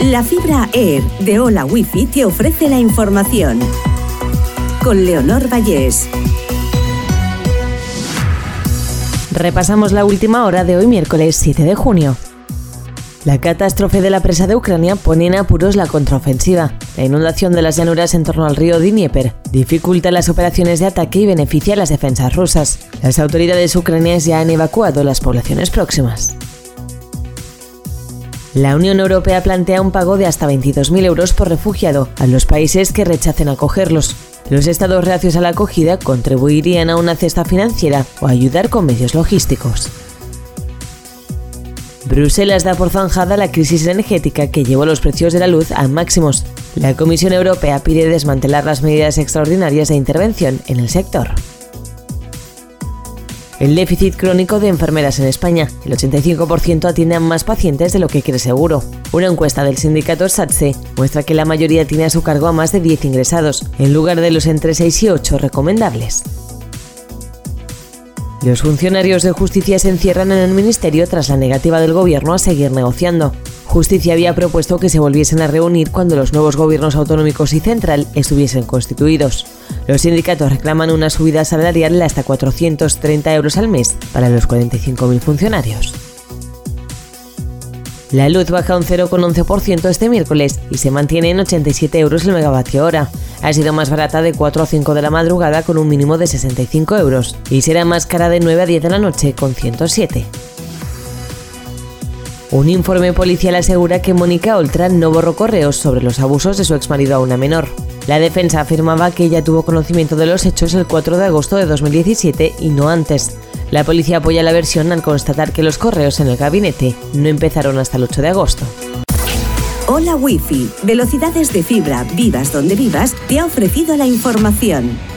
La fibra Air de Hola Wifi te ofrece la información. Con Leonor Vallés. Repasamos la última hora de hoy miércoles 7 de junio. La catástrofe de la presa de Ucrania pone en apuros la contraofensiva. La inundación de las llanuras en torno al río Dnieper dificulta las operaciones de ataque y beneficia a las defensas rusas. Las autoridades ucranianas ya han evacuado las poblaciones próximas. La Unión Europea plantea un pago de hasta 22.000 euros por refugiado a los países que rechacen acogerlos. Los estados reacios a la acogida contribuirían a una cesta financiera o ayudar con medios logísticos. Bruselas da por zanjada la crisis energética que llevó los precios de la luz a máximos. La Comisión Europea pide desmantelar las medidas extraordinarias de intervención en el sector. El déficit crónico de enfermeras en España. El 85% atiende a más pacientes de lo que cree seguro. Una encuesta del sindicato SATSE muestra que la mayoría tiene a su cargo a más de 10 ingresados, en lugar de los entre 6 y 8 recomendables. Los funcionarios de justicia se encierran en el ministerio tras la negativa del gobierno a seguir negociando. Justicia había propuesto que se volviesen a reunir cuando los nuevos gobiernos autonómicos y central estuviesen constituidos. Los sindicatos reclaman una subida salarial de hasta 430 euros al mes para los 45.000 funcionarios. La luz baja un 0,11% este miércoles y se mantiene en 87 euros el megavatio hora. Ha sido más barata de 4 a 5 de la madrugada con un mínimo de 65 euros y será más cara de 9 a 10 de la noche con 107. Un informe policial asegura que Mónica Oltran no borró correos sobre los abusos de su exmarido a una menor. La defensa afirmaba que ella tuvo conocimiento de los hechos el 4 de agosto de 2017 y no antes. La policía apoya la versión al constatar que los correos en el gabinete no empezaron hasta el 8 de agosto. Hola Wi-Fi, velocidades de fibra, vivas donde vivas, te ha ofrecido la información.